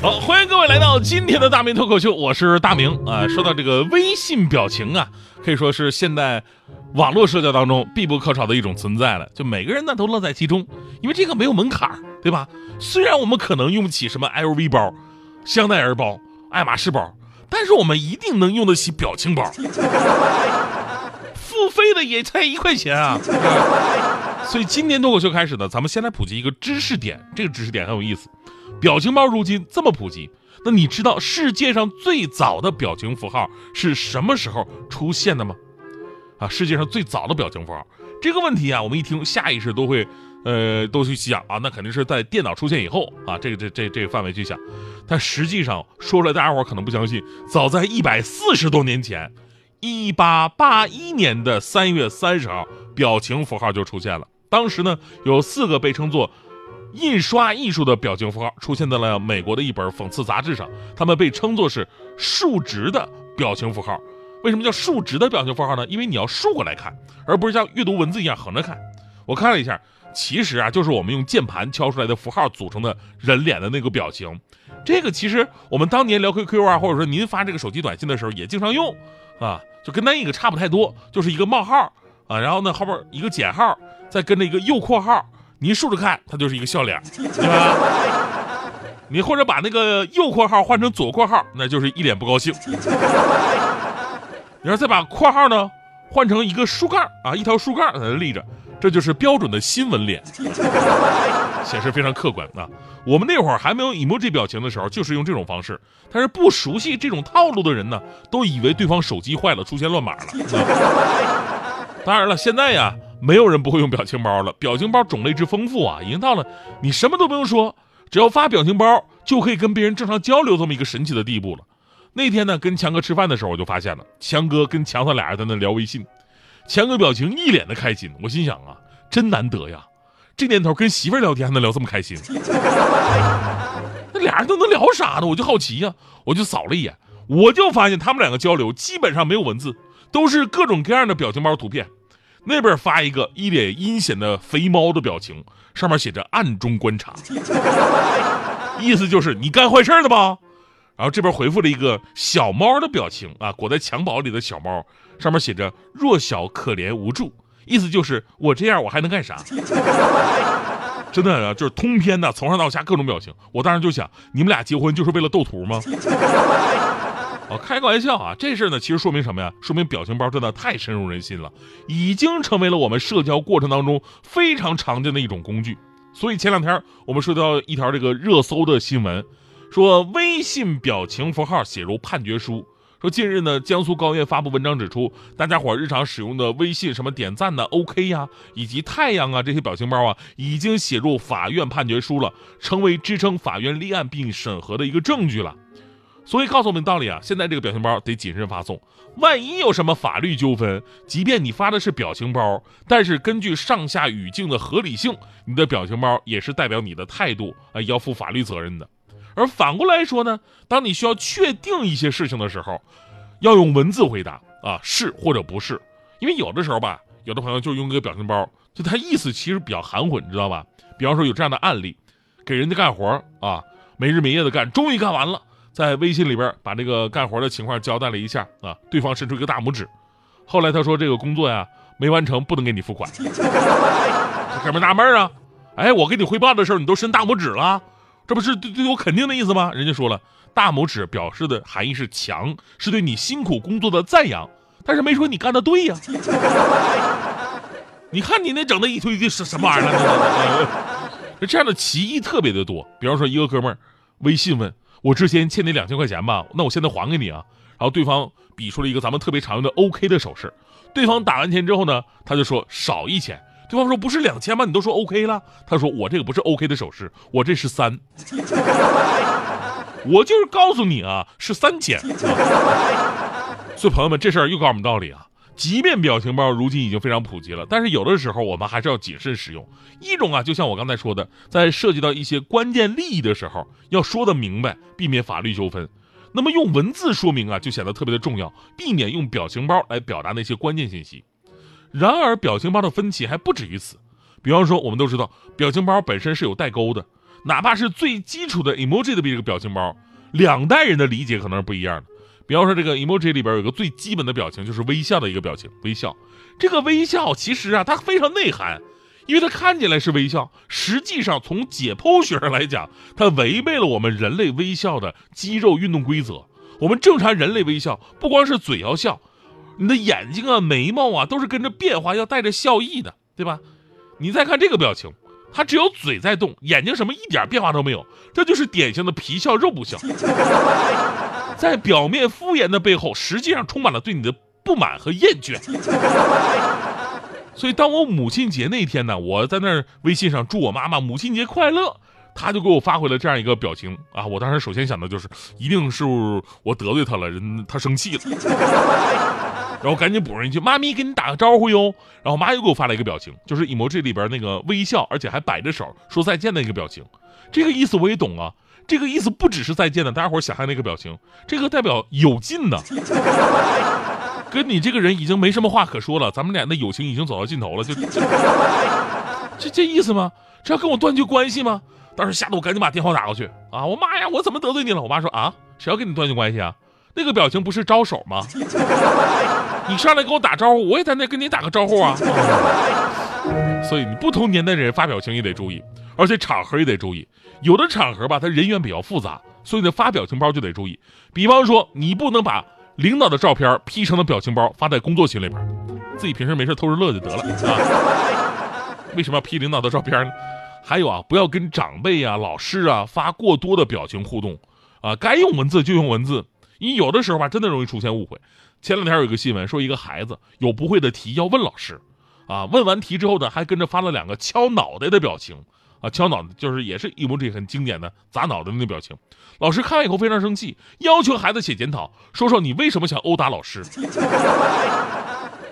好，欢迎各位来到今天的大明脱口秀，我是大明啊。说到这个微信表情啊，可以说是现在。网络社交当中必不可少的一种存在了，就每个人呢都乐在其中，因为这个没有门槛对吧？虽然我们可能用不起什么 LV 包、香奈儿包、爱马仕包，但是我们一定能用得起表情包。付费的也才一块钱啊！所以今天脱口秀开始呢，咱们先来普及一个知识点，这个知识点很有意思。表情包如今这么普及，那你知道世界上最早的表情符号是什么时候出现的吗？啊，世界上最早的表情符号这个问题啊，我们一听下意识都会，呃，都去想啊，那肯定是在电脑出现以后啊，这个这这这个范围去想。但实际上说出来，大家伙可能不相信，早在一百四十多年前，一八八一年的三月三十号，表情符号就出现了。当时呢，有四个被称作印刷艺术的表情符号出现在了美国的一本讽刺杂志上，他们被称作是竖直的表情符号。为什么叫竖直的表情符号呢？因为你要竖过来看，而不是像阅读文字一样横着看。我看了一下，其实啊，就是我们用键盘敲出来的符号组成的人脸的那个表情。这个其实我们当年聊 QQ 啊，或者说您发这个手机短信的时候也经常用啊，就跟那一个差不太多，就是一个冒号啊，然后呢后边一个减号，再跟着一个右括号，您竖着看它就是一个笑脸，对吧？你或者把那个右括号换成左括号，那就是一脸不高兴。你要再把括号呢换成一个竖杠啊，一条竖杠在那立着，这就是标准的新闻脸，显示非常客观啊。我们那会儿还没有 emoji 表情的时候，就是用这种方式。但是不熟悉这种套路的人呢，都以为对方手机坏了，出现乱码了。当然了，现在呀，没有人不会用表情包了。表情包种类之丰富啊，已经到了你什么都不用说，只要发表情包就可以跟别人正常交流这么一个神奇的地步了。那天呢，跟强哥吃饭的时候，我就发现了强哥跟强子俩人在那聊微信，强哥表情一脸的开心。我心想啊，真难得呀，这年头跟媳妇聊天还能聊这么开心。那俩人都能聊啥呢？我就好奇呀，我就扫了一眼，我就发现他们两个交流基本上没有文字，都是各种各样的表情包图片。那边发一个一脸阴险的肥猫的表情，上面写着“暗中观察”，意思就是你干坏事了吧？然后这边回复了一个小猫的表情啊，裹在襁褓里的小猫，上面写着弱小、可怜、无助，意思就是我这样我还能干啥？真的啊，就是通篇的，从上到下各种表情。我当时就想，你们俩结婚就是为了斗图吗？哦，开个玩笑啊，这事呢其实说明什么呀？说明表情包真的太深入人心了，已经成为了我们社交过程当中非常常见的一种工具。所以前两天我们说到一条这个热搜的新闻。说微信表情符号写入判决书。说近日呢，江苏高院发布文章指出，大家伙日常使用的微信什么点赞呢、OK 呀，以及太阳啊这些表情包啊，已经写入法院判决书了，成为支撑法院立案并审核的一个证据了。所以告诉我们道理啊，现在这个表情包得谨慎发送，万一有什么法律纠纷，即便你发的是表情包，但是根据上下语境的合理性，你的表情包也是代表你的态度啊，要负法律责任的。而反过来说呢，当你需要确定一些事情的时候，要用文字回答啊，是或者不是。因为有的时候吧，有的朋友就用个表情包，就他意思其实比较含混，你知道吧？比方说有这样的案例，给人家干活啊，没日没夜的干，终于干完了，在微信里边把这个干活的情况交代了一下啊，对方伸出一个大拇指，后来他说这个工作呀没完成，不能给你付款。这哥们纳闷啊，哎，我给你汇报的时候你都伸大拇指了。这不是对对我肯定的意思吗？人家说了，大拇指表示的含义是强，是对你辛苦工作的赞扬，但是没说你干的对呀。你看你那整的一堆的是什么玩意儿？这样的歧义特别的多。比方说，一个哥们儿微信问我之前欠你两千块钱吧，那我现在还给你啊。然后对方比出了一个咱们特别常用的 OK 的手势。对方打完钱之后呢，他就说少一千。对方说不是两千吗？你都说 OK 了。他说我这个不是 OK 的手势，我这是三。我就是告诉你啊，是三千。所以朋友们，这事儿又告诉我们道理啊，即便表情包如今已经非常普及了，但是有的时候我们还是要谨慎使用。一种啊，就像我刚才说的，在涉及到一些关键利益的时候，要说的明白，避免法律纠纷。那么用文字说明啊，就显得特别的重要，避免用表情包来表达那些关键信息。然而，表情包的分歧还不止于此。比方说，我们都知道，表情包本身是有代沟的，哪怕是最基础的 emoji 的这个表情包，两代人的理解可能是不一样的。比方说，这个 emoji 里边有个最基本的表情，就是微笑的一个表情，微笑。这个微笑其实啊，它非常内涵，因为它看起来是微笑，实际上从解剖学上来讲，它违背了我们人类微笑的肌肉运动规则。我们正常人类微笑，不光是嘴要笑，你的眼睛啊、眉毛啊，都是跟着变化，要带着笑意的，对吧？你再看这个表情，它只有嘴在动，眼睛什么一点变化都没有，这就是典型的皮笑肉不笑。在表面敷衍的背后，实际上充满了对你的不满和厌倦。所以，当我母亲节那天呢，我在那微信上祝我妈妈母亲节快乐，她就给我发回了这样一个表情啊。我当时首先想的就是，一定是我得罪她了，人她生气了。然后赶紧补上一句：“妈咪，给你打个招呼哟。”然后妈又给我发了一个表情，就是 emoji 里边那个微笑，而且还摆着手说再见的一个表情。这个意思我也懂啊。这个意思不只是再见的，大家伙想象那个表情，这个代表有劲的。跟你这个人已经没什么话可说了，咱们俩的友情已经走到尽头了，就这这意思吗？这要跟我断绝关系吗？当时吓得我赶紧把电话打过去啊！我妈呀，我怎么得罪你了？我妈说啊，谁要跟你断绝关系啊？那个表情不是招手吗？你上来跟我打招呼，我也在那跟你打个招呼啊。所以你不同年代的人发表情也得注意，而且场合也得注意。有的场合吧，他人员比较复杂，所以呢发表情包就得注意。比方说，你不能把领导的照片 P 成了表情包发在工作群里边，自己平时没事偷着乐就得了啊。为什么要 P 领导的照片呢？还有啊，不要跟长辈啊、老师啊发过多的表情互动啊，该用文字就用文字。你有的时候吧，真的容易出现误会。前两天有一个新闻说，一个孩子有不会的题要问老师，啊，问完题之后呢，还跟着发了两个敲脑袋的表情。啊，敲脑袋就是也是一模这很经典的砸脑袋的那表情。老师看完以后非常生气，要求孩子写检讨，说说你为什么想殴打老师。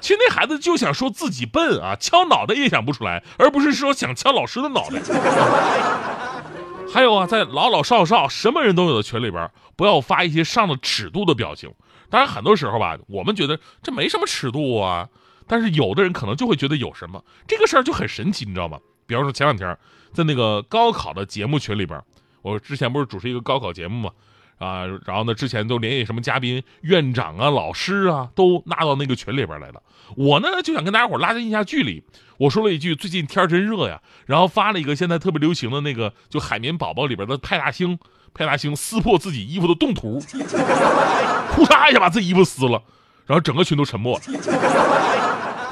其实那孩子就想说自己笨啊，敲脑袋也想不出来，而不是说想敲老师的脑袋。还有啊，在老老少少什么人都有的群里边，不要发一些上了尺度的表情。当然，很多时候吧，我们觉得这没什么尺度啊，但是有的人可能就会觉得有什么。这个事儿就很神奇，你知道吗？比方说前两天。在那个高考的节目群里边，我之前不是主持一个高考节目嘛，啊，然后呢，之前都联系什么嘉宾、院长啊、老师啊，都拉到那个群里边来了。我呢就想跟大家伙拉近一下距离，我说了一句“最近天真热呀”，然后发了一个现在特别流行的那个就海绵宝宝里边的派大星，派大星撕破自己衣服的动图，呼嚓一下把自己衣服撕了，然后整个群都沉默了，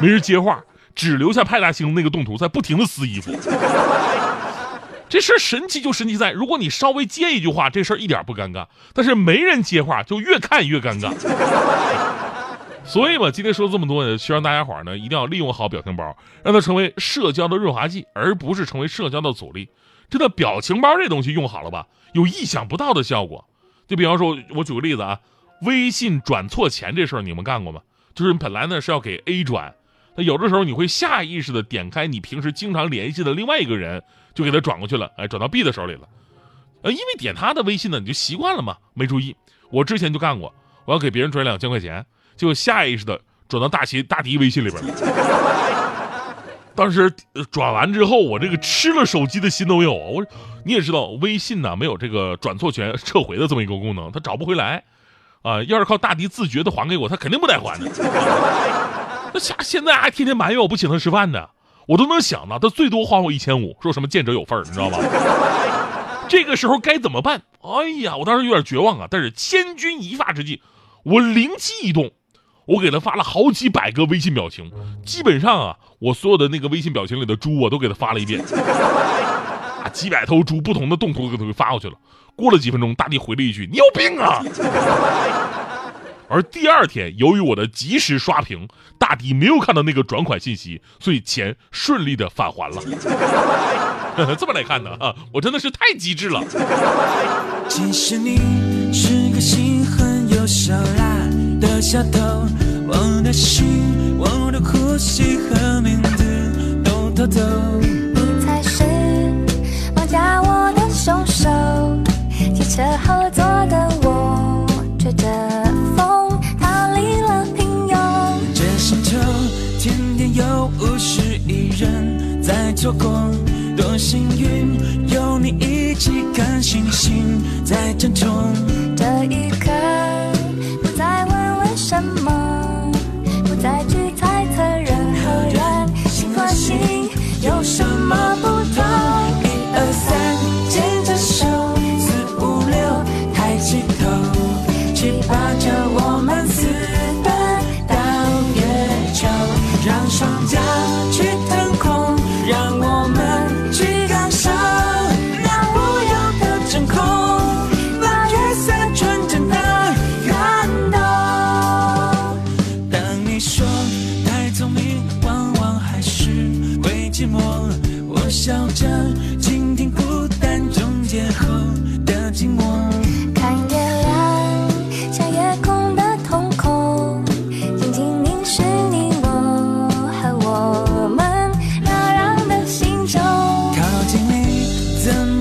没人接话。只留下派大星那个动图在不停的撕衣服，这事儿神奇就神奇在，如果你稍微接一句话，这事儿一点不尴尬；但是没人接话，就越看越尴尬。所以嘛，今天说这么多，希望大家伙呢一定要利用好表情包，让它成为社交的润滑剂，而不是成为社交的阻力。真的，表情包这东西用好了吧，有意想不到的效果。就比方说，我举个例子啊，微信转错钱这事儿你们干过吗？就是本来呢是要给 A 转。那有的时候你会下意识的点开你平时经常联系的另外一个人，就给他转过去了，哎，转到 B 的手里了。呃，因为点他的微信呢，你就习惯了嘛，没注意。我之前就干过，我要给别人转两千块钱，就下意识的转到大齐大迪微信里边。当时转完之后，我这个吃了手机的心都有啊！我你也知道，微信呢没有这个转错权撤回的这么一个功能，他找不回来。啊，要是靠大迪自觉的还给我，他肯定不带还的。那家现在还天天埋怨我不请他吃饭呢，我都能想到他最多花我一千五，说什么见者有份儿你知道吗？这个时候该怎么办？哎呀，我当时有点绝望啊！但是千钧一发之际，我灵机一动，我给他发了好几百个微信表情，基本上啊，我所有的那个微信表情里的猪，我都给他发了一遍，啊，几百头猪不同的动图给他发过去了。过了几分钟，大地回了一句：“你有病啊！”而第二天由于我的及时刷屏大迪没有看到那个转款信息所以钱顺利的返还了。这么来看呢啊我真的是太机智了。其实你是个心狠又手辣的小偷我的心我的呼吸和名字都偷走天天有五十亿人在错过多幸运有你一起看星星在争宠这一刻。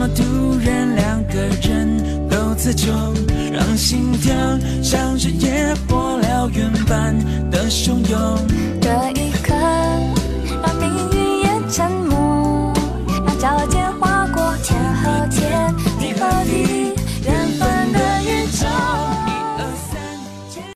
突然两个人都词穷让心跳像是野火燎原般的汹涌。